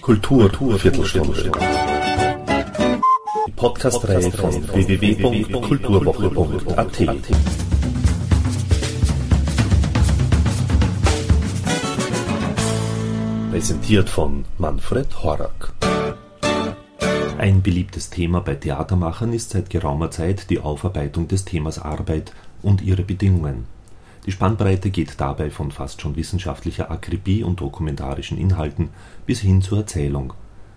Kultur, Kultur Viertelstunde. Die Podcast-Reihe von www.kulturwoche.at. Präsentiert von Manfred Horak. Ein beliebtes Thema bei Theatermachern ist seit geraumer Zeit die Aufarbeitung des Themas Arbeit und ihre Bedingungen. Die Spannbreite geht dabei von fast schon wissenschaftlicher Akribie und dokumentarischen Inhalten bis hin zur Erzählung.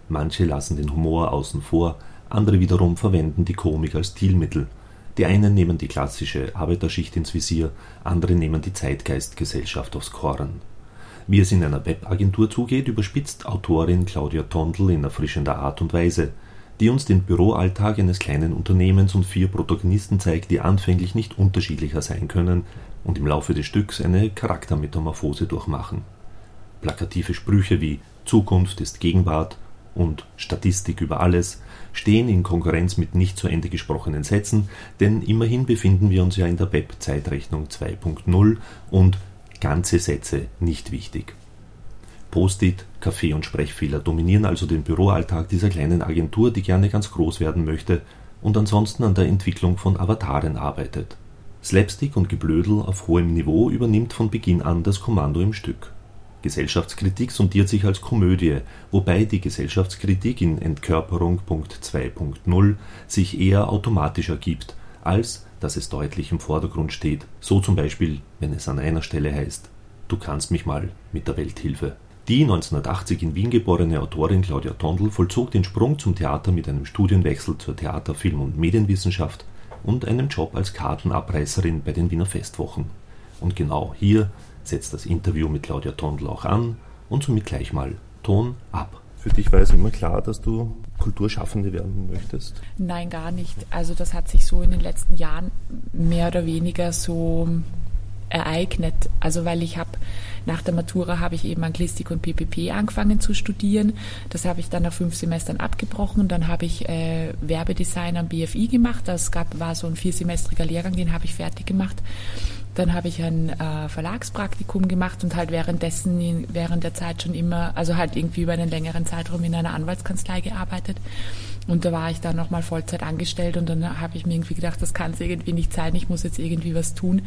Manche lassen den Humor außen vor, andere wiederum verwenden die Komik als Stilmittel. Die einen nehmen die klassische Arbeiterschicht ins Visier, andere nehmen die Zeitgeistgesellschaft aufs Korn. Wie es in einer Webagentur zugeht, überspitzt Autorin Claudia Tondl in erfrischender Art und Weise die uns den Büroalltag eines kleinen Unternehmens und vier Protagonisten zeigt, die anfänglich nicht unterschiedlicher sein können und im Laufe des Stücks eine Charaktermetamorphose durchmachen. Plakative Sprüche wie Zukunft ist Gegenwart und Statistik über alles stehen in Konkurrenz mit nicht zu Ende gesprochenen Sätzen, denn immerhin befinden wir uns ja in der Web-Zeitrechnung 2.0 und ganze Sätze nicht wichtig. Post-it, Kaffee- und Sprechfehler dominieren also den Büroalltag dieser kleinen Agentur, die gerne ganz groß werden möchte und ansonsten an der Entwicklung von Avataren arbeitet. Slapstick und Geblödel auf hohem Niveau übernimmt von Beginn an das Kommando im Stück. Gesellschaftskritik sondiert sich als Komödie, wobei die Gesellschaftskritik in Entkörperung.2.0 sich eher automatisch ergibt, als dass es deutlich im Vordergrund steht, so zum Beispiel, wenn es an einer Stelle heißt, du kannst mich mal mit der Welthilfe. Die 1980 in Wien geborene Autorin Claudia Tondl vollzog den Sprung zum Theater mit einem Studienwechsel zur Theater Film und Medienwissenschaft und einem Job als Kartenabreißerin bei den Wiener Festwochen. Und genau hier setzt das Interview mit Claudia Tondl auch an und somit gleich mal Ton ab. Für dich war es immer klar, dass du Kulturschaffende werden möchtest? Nein, gar nicht. Also das hat sich so in den letzten Jahren mehr oder weniger so ereignet. Also weil ich habe nach der Matura habe ich eben Anglistik und PPP angefangen zu studieren. Das habe ich dann nach fünf Semestern abgebrochen. Dann habe ich äh, Werbedesign am BFI gemacht. Das gab, war so ein viersemestriger Lehrgang, den habe ich fertig gemacht. Dann habe ich ein äh, Verlagspraktikum gemacht und halt währenddessen, während der Zeit schon immer, also halt irgendwie über einen längeren Zeitraum in einer Anwaltskanzlei gearbeitet. Und da war ich dann nochmal Vollzeit angestellt und dann habe ich mir irgendwie gedacht, das kann es irgendwie nicht sein, ich muss jetzt irgendwie was tun.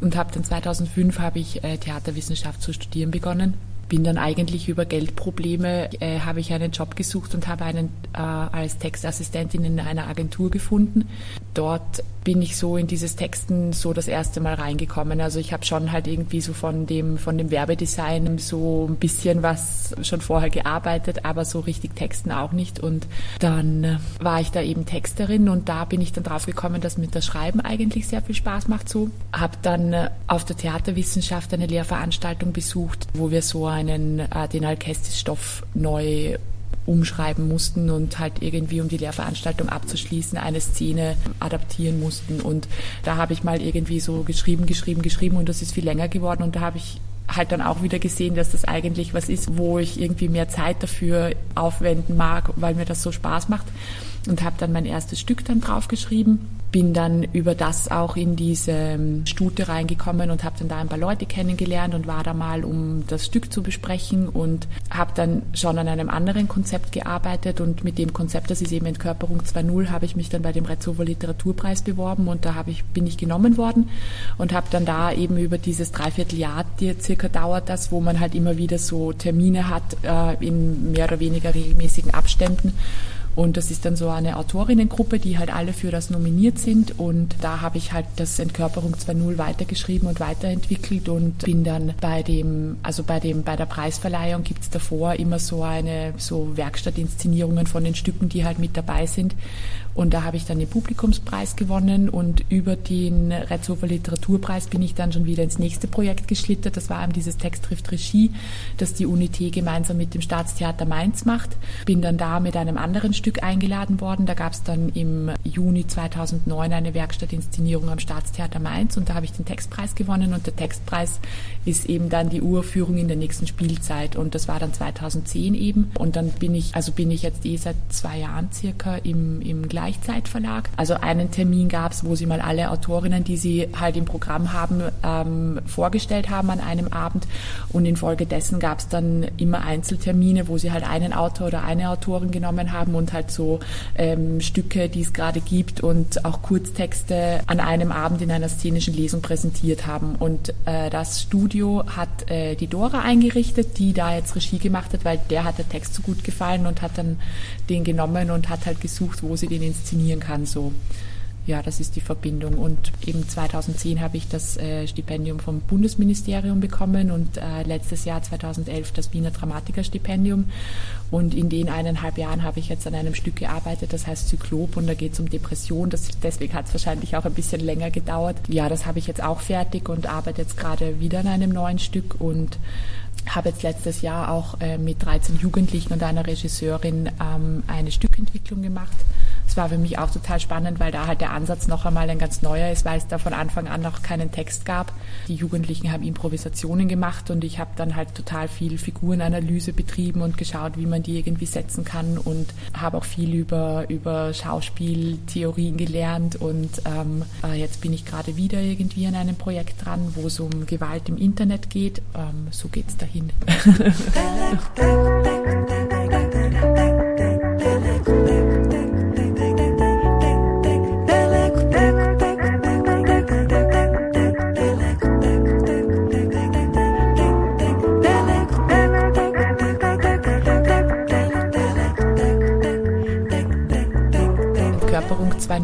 Und habe dann 2005 habe ich äh, Theaterwissenschaft zu studieren begonnen bin dann eigentlich über Geldprobleme, äh, habe ich einen Job gesucht und habe einen äh, als Textassistentin in einer Agentur gefunden. Dort bin ich so in dieses Texten so das erste Mal reingekommen. Also ich habe schon halt irgendwie so von dem, von dem Werbedesign so ein bisschen was schon vorher gearbeitet, aber so richtig Texten auch nicht. Und dann äh, war ich da eben Texterin und da bin ich dann drauf gekommen, dass mir das Schreiben eigentlich sehr viel Spaß macht so. Habe dann äh, auf der Theaterwissenschaft eine Lehrveranstaltung besucht, wo wir so einen, äh, den Alkestis-Stoff neu umschreiben mussten und halt irgendwie, um die Lehrveranstaltung abzuschließen, eine Szene adaptieren mussten. Und da habe ich mal irgendwie so geschrieben, geschrieben, geschrieben und das ist viel länger geworden. Und da habe ich halt dann auch wieder gesehen, dass das eigentlich was ist, wo ich irgendwie mehr Zeit dafür aufwenden mag, weil mir das so Spaß macht. Und habe dann mein erstes Stück dann draufgeschrieben bin dann über das auch in diese ähm, Stute reingekommen und habe dann da ein paar Leute kennengelernt und war da mal, um das Stück zu besprechen und habe dann schon an einem anderen Konzept gearbeitet und mit dem Konzept, das ist eben Entkörperung 2.0, habe ich mich dann bei dem Retzover Literaturpreis beworben und da ich, bin ich genommen worden und habe dann da eben über dieses Dreivierteljahr, die circa dauert das, wo man halt immer wieder so Termine hat äh, in mehr oder weniger regelmäßigen Abständen und das ist dann so eine Autorinnengruppe, die halt alle für das nominiert sind. Und da habe ich halt das Entkörperung 2.0 weitergeschrieben und weiterentwickelt und bin dann bei dem, also bei dem, bei der Preisverleihung gibt's davor immer so eine, so Werkstattinszenierungen von den Stücken, die halt mit dabei sind. Und da habe ich dann den Publikumspreis gewonnen und über den Retzhofer Literaturpreis bin ich dann schon wieder ins nächste Projekt geschlittert. Das war eben dieses Text trifft Regie, das die Unité gemeinsam mit dem Staatstheater Mainz macht. Bin dann da mit einem anderen Stück eingeladen worden. Da gab es dann im Juni 2009 eine Werkstattinszenierung am Staatstheater Mainz und da habe ich den Textpreis gewonnen und der Textpreis ist eben dann die Uraufführung in der nächsten Spielzeit und das war dann 2010 eben und dann bin ich, also bin ich jetzt eh seit zwei Jahren circa im, im Gleichzeitverlag. Also einen Termin gab es, wo sie mal alle Autorinnen, die sie halt im Programm haben, ähm, vorgestellt haben an einem Abend. Und infolgedessen gab es dann immer Einzeltermine, wo sie halt einen Autor oder eine Autorin genommen haben und halt so ähm, Stücke, die es gerade gibt und auch Kurztexte an einem Abend in einer szenischen Lesung präsentiert haben. Und äh, das Studio hat äh, die Dora eingerichtet, die da jetzt Regie gemacht hat, weil der hat der Text so gut gefallen und hat dann den genommen und hat halt gesucht, wo sie den inszenieren kann. So ja, das ist die Verbindung. Und eben 2010 habe ich das äh, Stipendium vom Bundesministerium bekommen und äh, letztes Jahr 2011 das Wiener Dramatikerstipendium. Und in den eineinhalb Jahren habe ich jetzt an einem Stück gearbeitet, das heißt Zyklop und da geht es um Depression. Das, deswegen hat es wahrscheinlich auch ein bisschen länger gedauert. Ja, das habe ich jetzt auch fertig und arbeite jetzt gerade wieder an einem neuen Stück und habe jetzt letztes Jahr auch äh, mit 13 Jugendlichen und einer Regisseurin ähm, eine Stückentwicklung gemacht es war für mich auch total spannend, weil da halt der Ansatz noch einmal ein ganz neuer ist, weil es da von Anfang an noch keinen Text gab. Die Jugendlichen haben Improvisationen gemacht und ich habe dann halt total viel Figurenanalyse betrieben und geschaut, wie man die irgendwie setzen kann und habe auch viel über, über Schauspieltheorien gelernt und ähm, äh, jetzt bin ich gerade wieder irgendwie an einem Projekt dran, wo es um Gewalt im Internet geht. Ähm, so es dahin.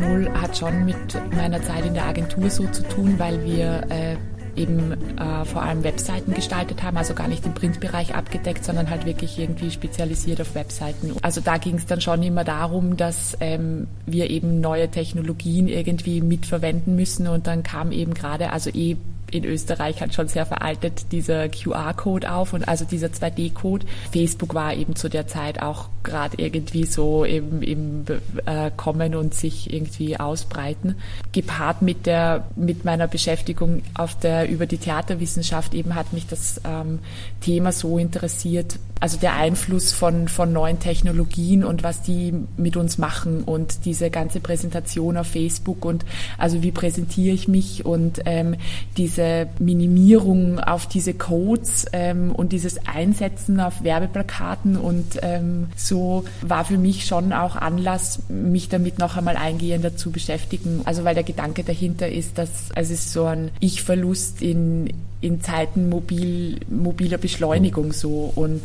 2.0 hat schon mit meiner Zeit in der Agentur so zu tun, weil wir äh, eben äh, vor allem Webseiten gestaltet haben, also gar nicht im Printbereich abgedeckt, sondern halt wirklich irgendwie spezialisiert auf Webseiten. Also da ging es dann schon immer darum, dass ähm, wir eben neue Technologien irgendwie mitverwenden müssen und dann kam eben gerade, also eh in Österreich hat schon sehr veraltet dieser QR-Code auf und also dieser 2D-Code. Facebook war eben zu der Zeit auch gerade irgendwie so im, im äh, Kommen und sich irgendwie ausbreiten. Gepaart mit der mit meiner Beschäftigung auf der über die Theaterwissenschaft eben hat mich das ähm, Thema so interessiert, also der Einfluss von, von neuen Technologien und was die mit uns machen und diese ganze Präsentation auf Facebook und also wie präsentiere ich mich und ähm, diese Minimierung auf diese Codes ähm, und dieses Einsetzen auf Werbeplakaten und ähm, so war für mich schon auch Anlass, mich damit noch einmal eingehender zu beschäftigen. Also weil der Gedanke dahinter ist, dass also es ist so ein Ich-Verlust in, in Zeiten mobil, mobiler Beschleunigung so und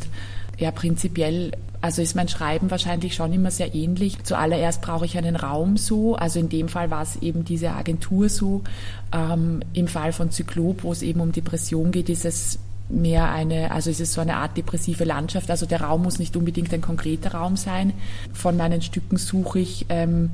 ja, prinzipiell, also ist mein Schreiben wahrscheinlich schon immer sehr ähnlich. Zuallererst brauche ich einen Raum so, also in dem Fall war es eben diese Agentur so. Ähm, Im Fall von Zyklop, wo es eben um Depression geht, ist es mehr eine, also ist es so eine Art depressive Landschaft. Also der Raum muss nicht unbedingt ein konkreter Raum sein. Von meinen Stücken suche ich ähm,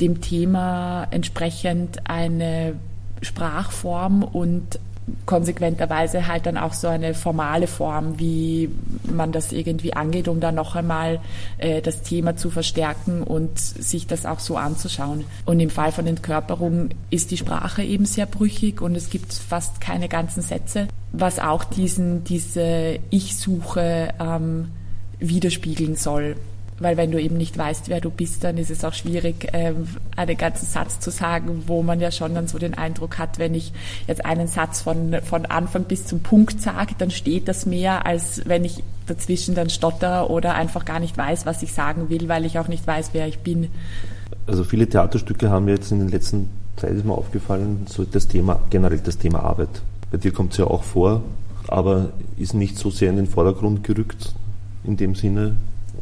dem Thema entsprechend eine Sprachform und konsequenterweise halt dann auch so eine formale Form, wie man das irgendwie angeht, um dann noch einmal äh, das Thema zu verstärken und sich das auch so anzuschauen. Und im Fall von Entkörperung ist die Sprache eben sehr brüchig und es gibt fast keine ganzen Sätze, was auch diesen, diese Ich-Suche ähm, widerspiegeln soll weil wenn du eben nicht weißt, wer du bist, dann ist es auch schwierig, ähm, einen ganzen Satz zu sagen, wo man ja schon dann so den Eindruck hat, wenn ich jetzt einen Satz von, von Anfang bis zum Punkt sage, dann steht das mehr, als wenn ich dazwischen dann stotter oder einfach gar nicht weiß, was ich sagen will, weil ich auch nicht weiß, wer ich bin. Also viele Theaterstücke haben jetzt in den letzten Zeit ist mir aufgefallen, so das Thema, generell das Thema Arbeit. Bei dir kommt es ja auch vor, aber ist nicht so sehr in den Vordergrund gerückt, in dem Sinne,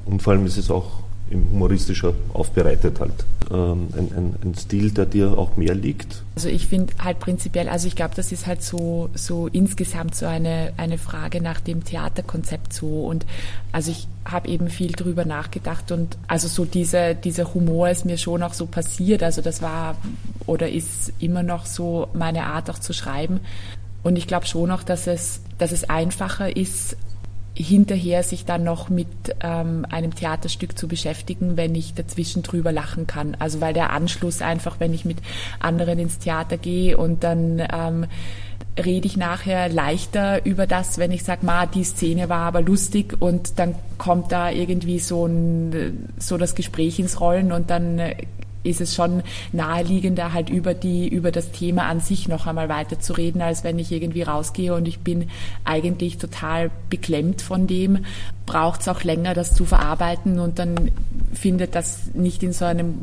und vor allem ist es auch humoristischer aufbereitet halt. Ähm, ein, ein, ein, Stil, der dir auch mehr liegt? Also ich finde halt prinzipiell, also ich glaube, das ist halt so, so insgesamt so eine, eine Frage nach dem Theaterkonzept so und also ich habe eben viel drüber nachgedacht und also so dieser, dieser Humor ist mir schon auch so passiert, also das war oder ist immer noch so meine Art auch zu schreiben und ich glaube schon auch, dass es, dass es einfacher ist, hinterher sich dann noch mit ähm, einem Theaterstück zu beschäftigen, wenn ich dazwischen drüber lachen kann. Also weil der Anschluss einfach, wenn ich mit anderen ins Theater gehe und dann ähm, rede ich nachher leichter über das, wenn ich sage, ma, die Szene war aber lustig und dann kommt da irgendwie so ein so das Gespräch ins Rollen und dann ist es schon naheliegender, halt über die, über das Thema an sich noch einmal weiter zu reden, als wenn ich irgendwie rausgehe und ich bin eigentlich total beklemmt von dem, braucht es auch länger, das zu verarbeiten und dann findet das nicht in so einem,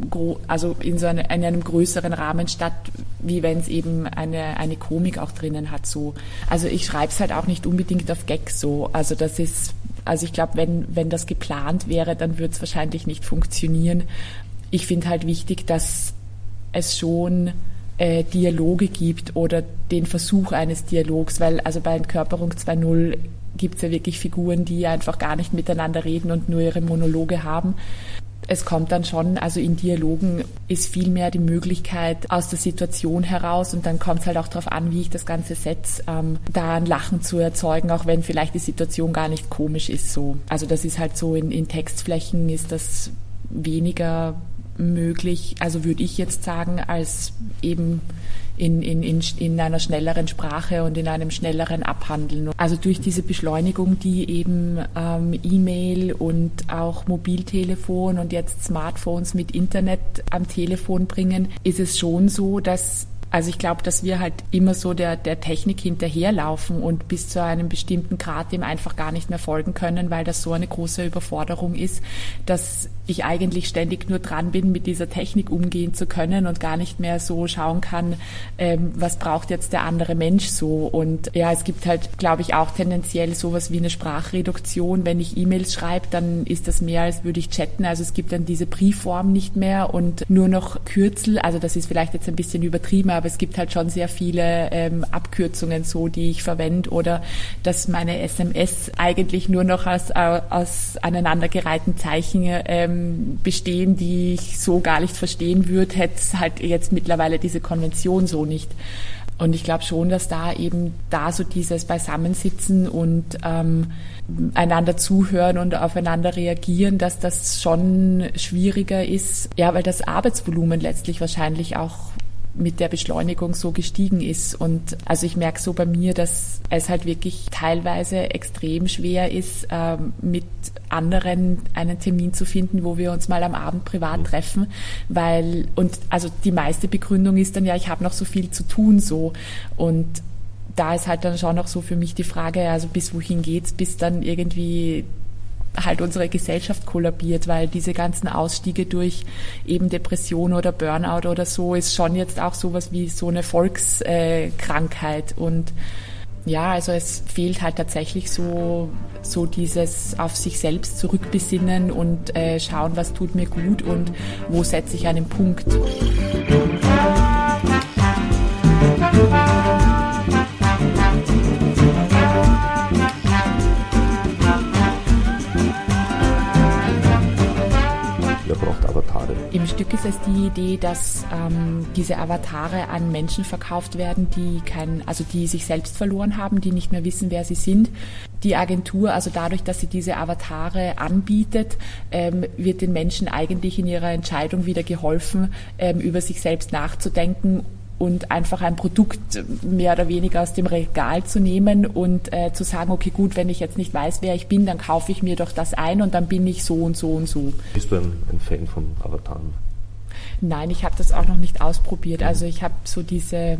also in so einem, in einem größeren Rahmen statt, wie wenn es eben eine, eine Komik auch drinnen hat, so. Also ich schreibe es halt auch nicht unbedingt auf Gag so. Also das ist, also ich glaube, wenn, wenn das geplant wäre, dann würde es wahrscheinlich nicht funktionieren ich finde halt wichtig, dass es schon äh, Dialoge gibt oder den Versuch eines Dialogs, weil also bei Entkörperung 2.0 gibt es ja wirklich Figuren, die einfach gar nicht miteinander reden und nur ihre Monologe haben. Es kommt dann schon, also in Dialogen ist viel mehr die Möglichkeit aus der Situation heraus und dann kommt es halt auch darauf an, wie ich das Ganze setze, ähm, da ein Lachen zu erzeugen, auch wenn vielleicht die Situation gar nicht komisch ist. So, also das ist halt so in, in Textflächen ist das weniger möglich, also würde ich jetzt sagen, als eben in, in, in, in einer schnelleren Sprache und in einem schnelleren Abhandeln. Also durch diese Beschleunigung, die eben ähm, E-Mail und auch Mobiltelefon und jetzt Smartphones mit Internet am Telefon bringen, ist es schon so, dass also ich glaube, dass wir halt immer so der, der Technik hinterherlaufen und bis zu einem bestimmten Grad dem einfach gar nicht mehr folgen können, weil das so eine große Überforderung ist, dass ich eigentlich ständig nur dran bin, mit dieser Technik umgehen zu können und gar nicht mehr so schauen kann, ähm, was braucht jetzt der andere Mensch so. Und ja, es gibt halt, glaube ich, auch tendenziell sowas wie eine Sprachreduktion. Wenn ich E-Mails schreibe, dann ist das mehr, als würde ich chatten. Also es gibt dann diese Briefform nicht mehr und nur noch Kürzel. Also das ist vielleicht jetzt ein bisschen übertrieben, aber es gibt halt schon sehr viele ähm, Abkürzungen so, die ich verwende oder dass meine SMS eigentlich nur noch aus, aus aneinandergereihten Zeichen ähm, bestehen, die ich so gar nicht verstehen würde, hätte es halt jetzt mittlerweile diese Konvention so nicht. Und ich glaube schon, dass da eben da so dieses Beisammensitzen und ähm, einander zuhören und aufeinander reagieren, dass das schon schwieriger ist. Ja, weil das Arbeitsvolumen letztlich wahrscheinlich auch mit der Beschleunigung so gestiegen ist. Und also ich merke so bei mir, dass es halt wirklich teilweise extrem schwer ist, ähm, mit anderen einen Termin zu finden, wo wir uns mal am Abend privat mhm. treffen, weil und also die meiste Begründung ist dann ja, ich habe noch so viel zu tun so und da ist halt dann schon noch so für mich die Frage, also bis wohin geht's, bis dann irgendwie halt unsere Gesellschaft kollabiert, weil diese ganzen Ausstiege durch eben Depression oder Burnout oder so ist schon jetzt auch sowas wie so eine Volkskrankheit und ja, also es fehlt halt tatsächlich so, so dieses auf sich selbst zurückbesinnen und äh, schauen, was tut mir gut und wo setze ich einen Punkt. Im Stück ist es die Idee, dass ähm, diese Avatare an Menschen verkauft werden, die kein, also die sich selbst verloren haben, die nicht mehr wissen, wer sie sind. Die Agentur, also dadurch, dass sie diese Avatare anbietet, ähm, wird den Menschen eigentlich in ihrer Entscheidung wieder geholfen, ähm, über sich selbst nachzudenken und einfach ein Produkt mehr oder weniger aus dem Regal zu nehmen und äh, zu sagen, okay, gut, wenn ich jetzt nicht weiß, wer ich bin, dann kaufe ich mir doch das ein und dann bin ich so und so und so. Bist du ein, ein Fan von Avataren? Nein, ich habe das auch noch nicht ausprobiert. Also ich habe so diese,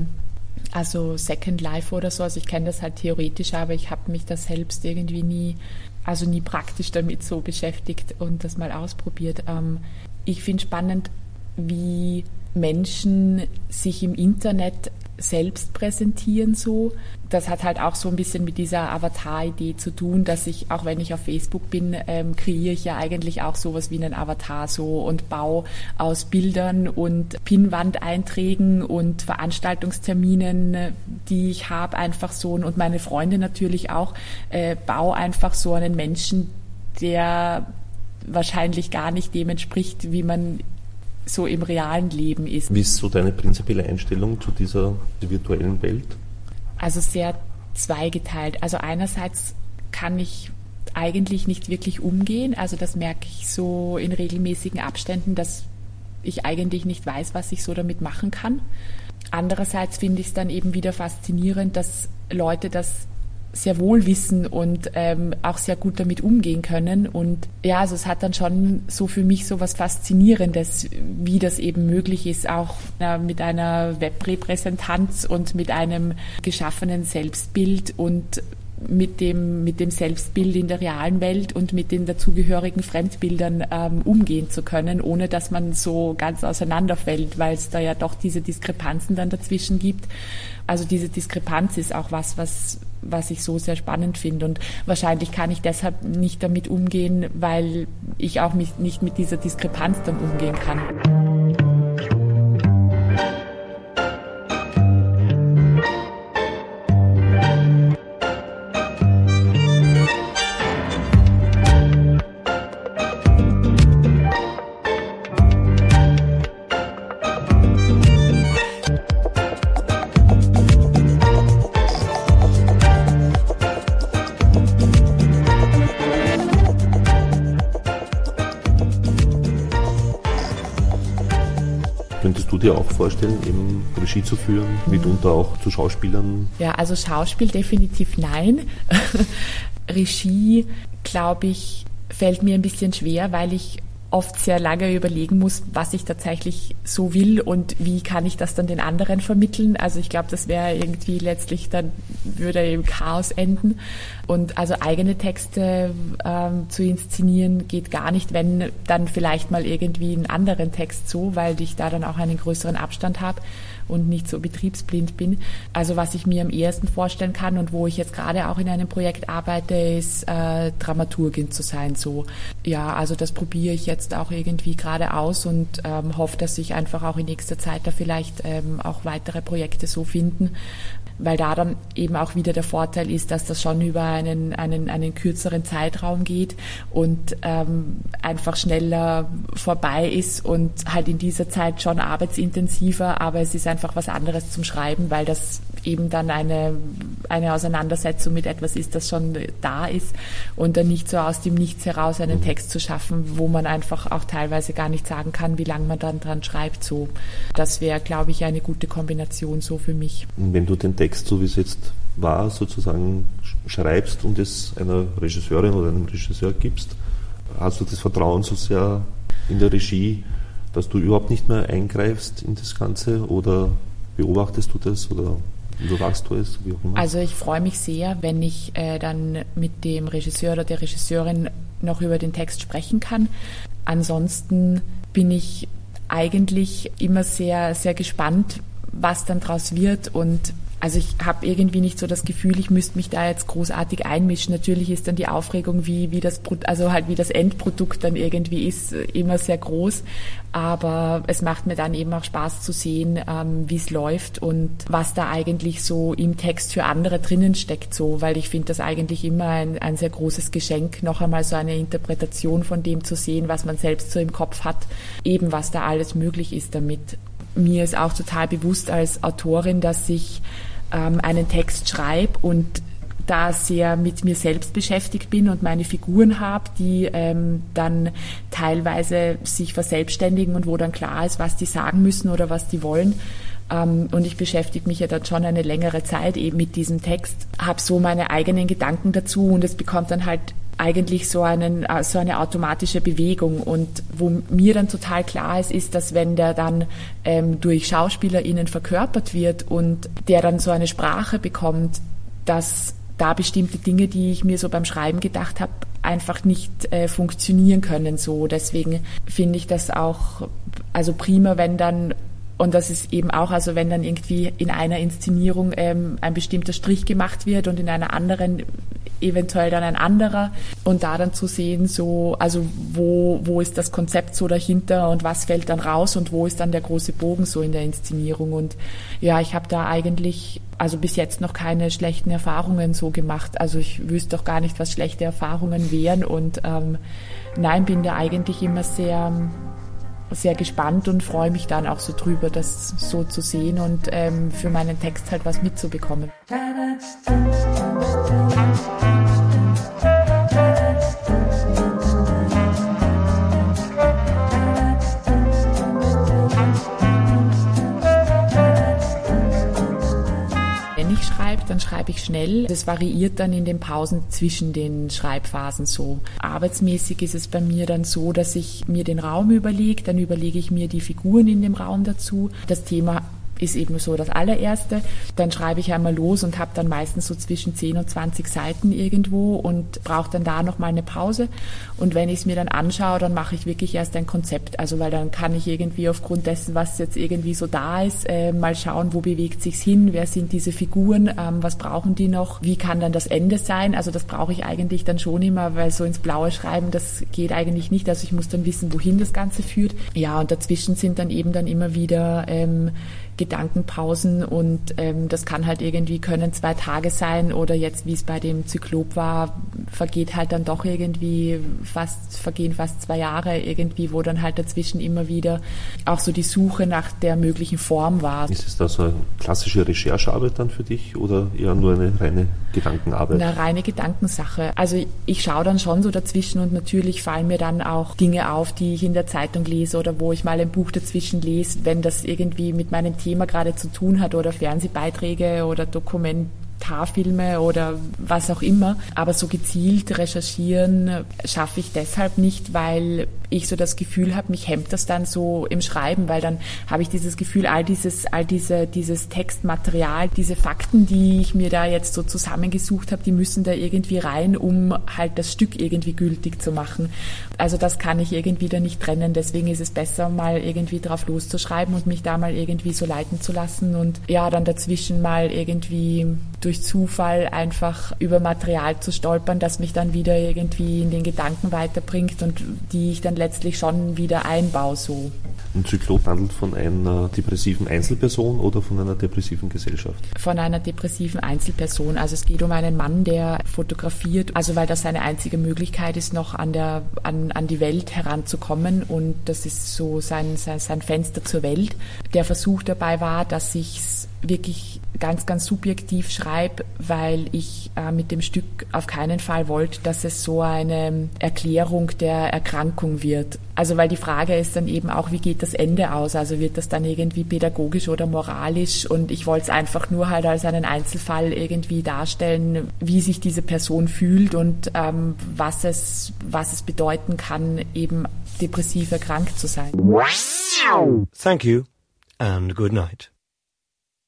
also Second Life oder so, also ich kenne das halt theoretisch, aber ich habe mich das selbst irgendwie nie, also nie praktisch damit so beschäftigt und das mal ausprobiert. Ähm, ich finde spannend, wie Menschen sich im Internet selbst präsentieren so. Das hat halt auch so ein bisschen mit dieser Avatar-Idee zu tun, dass ich, auch wenn ich auf Facebook bin, ähm, kreiere ich ja eigentlich auch sowas wie einen Avatar so und baue aus Bildern und Pinnwand-Einträgen und Veranstaltungsterminen, die ich habe, einfach so und meine Freunde natürlich auch, äh, baue einfach so einen Menschen, der wahrscheinlich gar nicht dem entspricht, wie man so im realen Leben ist. Wie ist so deine prinzipielle Einstellung zu dieser virtuellen Welt? Also sehr zweigeteilt. Also einerseits kann ich eigentlich nicht wirklich umgehen. Also das merke ich so in regelmäßigen Abständen, dass ich eigentlich nicht weiß, was ich so damit machen kann. Andererseits finde ich es dann eben wieder faszinierend, dass Leute das sehr wohl wissen und ähm, auch sehr gut damit umgehen können. Und ja, also es hat dann schon so für mich so was Faszinierendes, wie das eben möglich ist, auch äh, mit einer Webrepräsentanz und mit einem geschaffenen Selbstbild und mit dem, mit dem Selbstbild in der realen Welt und mit den dazugehörigen Fremdbildern ähm, umgehen zu können, ohne dass man so ganz auseinanderfällt, weil es da ja doch diese Diskrepanzen dann dazwischen gibt. Also diese Diskrepanz ist auch was, was, was ich so sehr spannend finde. Und wahrscheinlich kann ich deshalb nicht damit umgehen, weil ich auch mich nicht mit dieser Diskrepanz dann umgehen kann. Auch vorstellen, eben Regie zu führen, mitunter auch zu Schauspielern? Ja, also Schauspiel definitiv nein. Regie, glaube ich, fällt mir ein bisschen schwer, weil ich oft sehr lange überlegen muss, was ich tatsächlich so will und wie kann ich das dann den anderen vermitteln. Also ich glaube, das wäre irgendwie letztlich dann würde im Chaos enden. Und also eigene Texte ähm, zu inszenieren geht gar nicht, wenn dann vielleicht mal irgendwie einen anderen Text so, weil ich da dann auch einen größeren Abstand habe und nicht so betriebsblind bin. Also was ich mir am ehesten vorstellen kann und wo ich jetzt gerade auch in einem Projekt arbeite, ist äh, Dramaturgin zu sein. So ja, also das probiere ich jetzt auch irgendwie gerade aus und ähm, hoffe, dass sich einfach auch in nächster Zeit da vielleicht ähm, auch weitere Projekte so finden, weil da dann eben auch wieder der Vorteil ist, dass das schon über einen, einen, einen kürzeren Zeitraum geht und ähm, einfach schneller vorbei ist und halt in dieser Zeit schon arbeitsintensiver, aber es ist einfach was anderes zum Schreiben, weil das eben dann eine, eine Auseinandersetzung mit etwas ist, das schon da ist und dann nicht so aus dem Nichts heraus einen mhm. Text zu schaffen, wo man einfach auch teilweise gar nicht sagen kann, wie lange man dann dran schreibt. So, das wäre, glaube ich, eine gute Kombination so für mich. Wenn du den Text, so wie es jetzt war, sozusagen schreibst und es einer Regisseurin oder einem Regisseur gibst, hast du das Vertrauen so sehr in der Regie, dass du überhaupt nicht mehr eingreifst in das Ganze oder beobachtest du das oder überwachst du es? Wie auch immer? Also ich freue mich sehr, wenn ich äh, dann mit dem Regisseur oder der Regisseurin noch über den Text sprechen kann. Ansonsten bin ich eigentlich immer sehr, sehr gespannt, was dann daraus wird und also ich habe irgendwie nicht so das Gefühl, ich müsste mich da jetzt großartig einmischen. Natürlich ist dann die Aufregung, wie, wie das, also halt wie das Endprodukt dann irgendwie ist, immer sehr groß. Aber es macht mir dann eben auch Spaß zu sehen, ähm, wie es läuft und was da eigentlich so im Text für andere drinnen steckt, so, weil ich finde das eigentlich immer ein, ein sehr großes Geschenk, noch einmal so eine Interpretation von dem zu sehen, was man selbst so im Kopf hat, eben was da alles möglich ist damit. Mir ist auch total bewusst als Autorin, dass ich ähm, einen Text schreibe und da sehr mit mir selbst beschäftigt bin und meine Figuren habe, die ähm, dann teilweise sich verselbstständigen und wo dann klar ist, was die sagen müssen oder was die wollen. Ähm, und ich beschäftige mich ja dann schon eine längere Zeit eben mit diesem Text, habe so meine eigenen Gedanken dazu und es bekommt dann halt eigentlich so, einen, äh, so eine automatische Bewegung. Und wo mir dann total klar ist, ist, dass wenn der dann ähm, durch SchauspielerInnen verkörpert wird und der dann so eine Sprache bekommt, dass da bestimmte Dinge, die ich mir so beim Schreiben gedacht habe, einfach nicht äh, funktionieren können. So deswegen finde ich das auch also prima, wenn dann und das ist eben auch, also wenn dann irgendwie in einer Inszenierung ähm, ein bestimmter Strich gemacht wird und in einer anderen eventuell dann ein anderer und da dann zu sehen, so, also wo, wo ist das Konzept so dahinter und was fällt dann raus und wo ist dann der große Bogen so in der Inszenierung und ja, ich habe da eigentlich also bis jetzt noch keine schlechten Erfahrungen so gemacht. Also ich wüsste doch gar nicht, was schlechte Erfahrungen wären und ähm, nein, bin da eigentlich immer sehr sehr gespannt und freue mich dann auch so drüber, das so zu sehen und ähm, für meinen Text halt was mitzubekommen. Habe, dann schreibe ich schnell. Das variiert dann in den Pausen zwischen den Schreibphasen so. Arbeitsmäßig ist es bei mir dann so, dass ich mir den Raum überlege, dann überlege ich mir die Figuren in dem Raum dazu. Das Thema ist eben so das allererste. Dann schreibe ich einmal los und habe dann meistens so zwischen 10 und 20 Seiten irgendwo und brauche dann da nochmal eine Pause. Und wenn ich es mir dann anschaue, dann mache ich wirklich erst ein Konzept. Also weil dann kann ich irgendwie aufgrund dessen, was jetzt irgendwie so da ist, äh, mal schauen, wo bewegt sich's hin, wer sind diese Figuren, ähm, was brauchen die noch, wie kann dann das Ende sein. Also das brauche ich eigentlich dann schon immer, weil so ins Blaue schreiben, das geht eigentlich nicht. Also ich muss dann wissen, wohin das Ganze führt. Ja, und dazwischen sind dann eben dann immer wieder ähm, Gedankenpausen und ähm, das kann halt irgendwie können zwei Tage sein oder jetzt wie es bei dem Zyklop war, vergeht halt dann doch irgendwie fast vergehen fast zwei Jahre irgendwie, wo dann halt dazwischen immer wieder auch so die Suche nach der möglichen Form war. Ist es da so eine klassische Recherchearbeit dann für dich oder eher nur eine reine Gedankenarbeit? Eine reine Gedankensache. Also ich schaue dann schon so dazwischen und natürlich fallen mir dann auch Dinge auf, die ich in der Zeitung lese oder wo ich mal ein Buch dazwischen lese, wenn das irgendwie mit meinem Thema gerade zu tun hat oder Fernsehbeiträge oder Dokumente Dokumentarfilme oder was auch immer. Aber so gezielt recherchieren schaffe ich deshalb nicht, weil ich so das Gefühl habe, mich hemmt das dann so im Schreiben, weil dann habe ich dieses Gefühl, all dieses, all diese, dieses Textmaterial, diese Fakten, die ich mir da jetzt so zusammengesucht habe, die müssen da irgendwie rein, um halt das Stück irgendwie gültig zu machen. Also das kann ich irgendwie da nicht trennen. Deswegen ist es besser, mal irgendwie drauf loszuschreiben und mich da mal irgendwie so leiten zu lassen und ja, dann dazwischen mal irgendwie durch Zufall einfach über Material zu stolpern, das mich dann wieder irgendwie in den Gedanken weiterbringt und die ich dann letztlich schon wieder einbaue so. Ein Zyklop handelt von einer depressiven Einzelperson oder von einer depressiven Gesellschaft? Von einer depressiven Einzelperson. Also es geht um einen Mann, der fotografiert, also weil das seine einzige Möglichkeit ist, noch an, der, an, an die Welt heranzukommen und das ist so sein, sein, sein Fenster zur Welt. Der Versuch dabei war, dass ich wirklich ganz, ganz subjektiv schreibe, weil ich äh, mit dem Stück auf keinen Fall wollte, dass es so eine Erklärung der Erkrankung wird. Also weil die Frage ist dann eben auch, wie geht das Ende aus? Also wird das dann irgendwie pädagogisch oder moralisch? Und ich wollte es einfach nur halt als einen Einzelfall irgendwie darstellen, wie sich diese Person fühlt und ähm, was es was es bedeuten kann, eben depressiv erkrankt zu sein. Thank you and good night.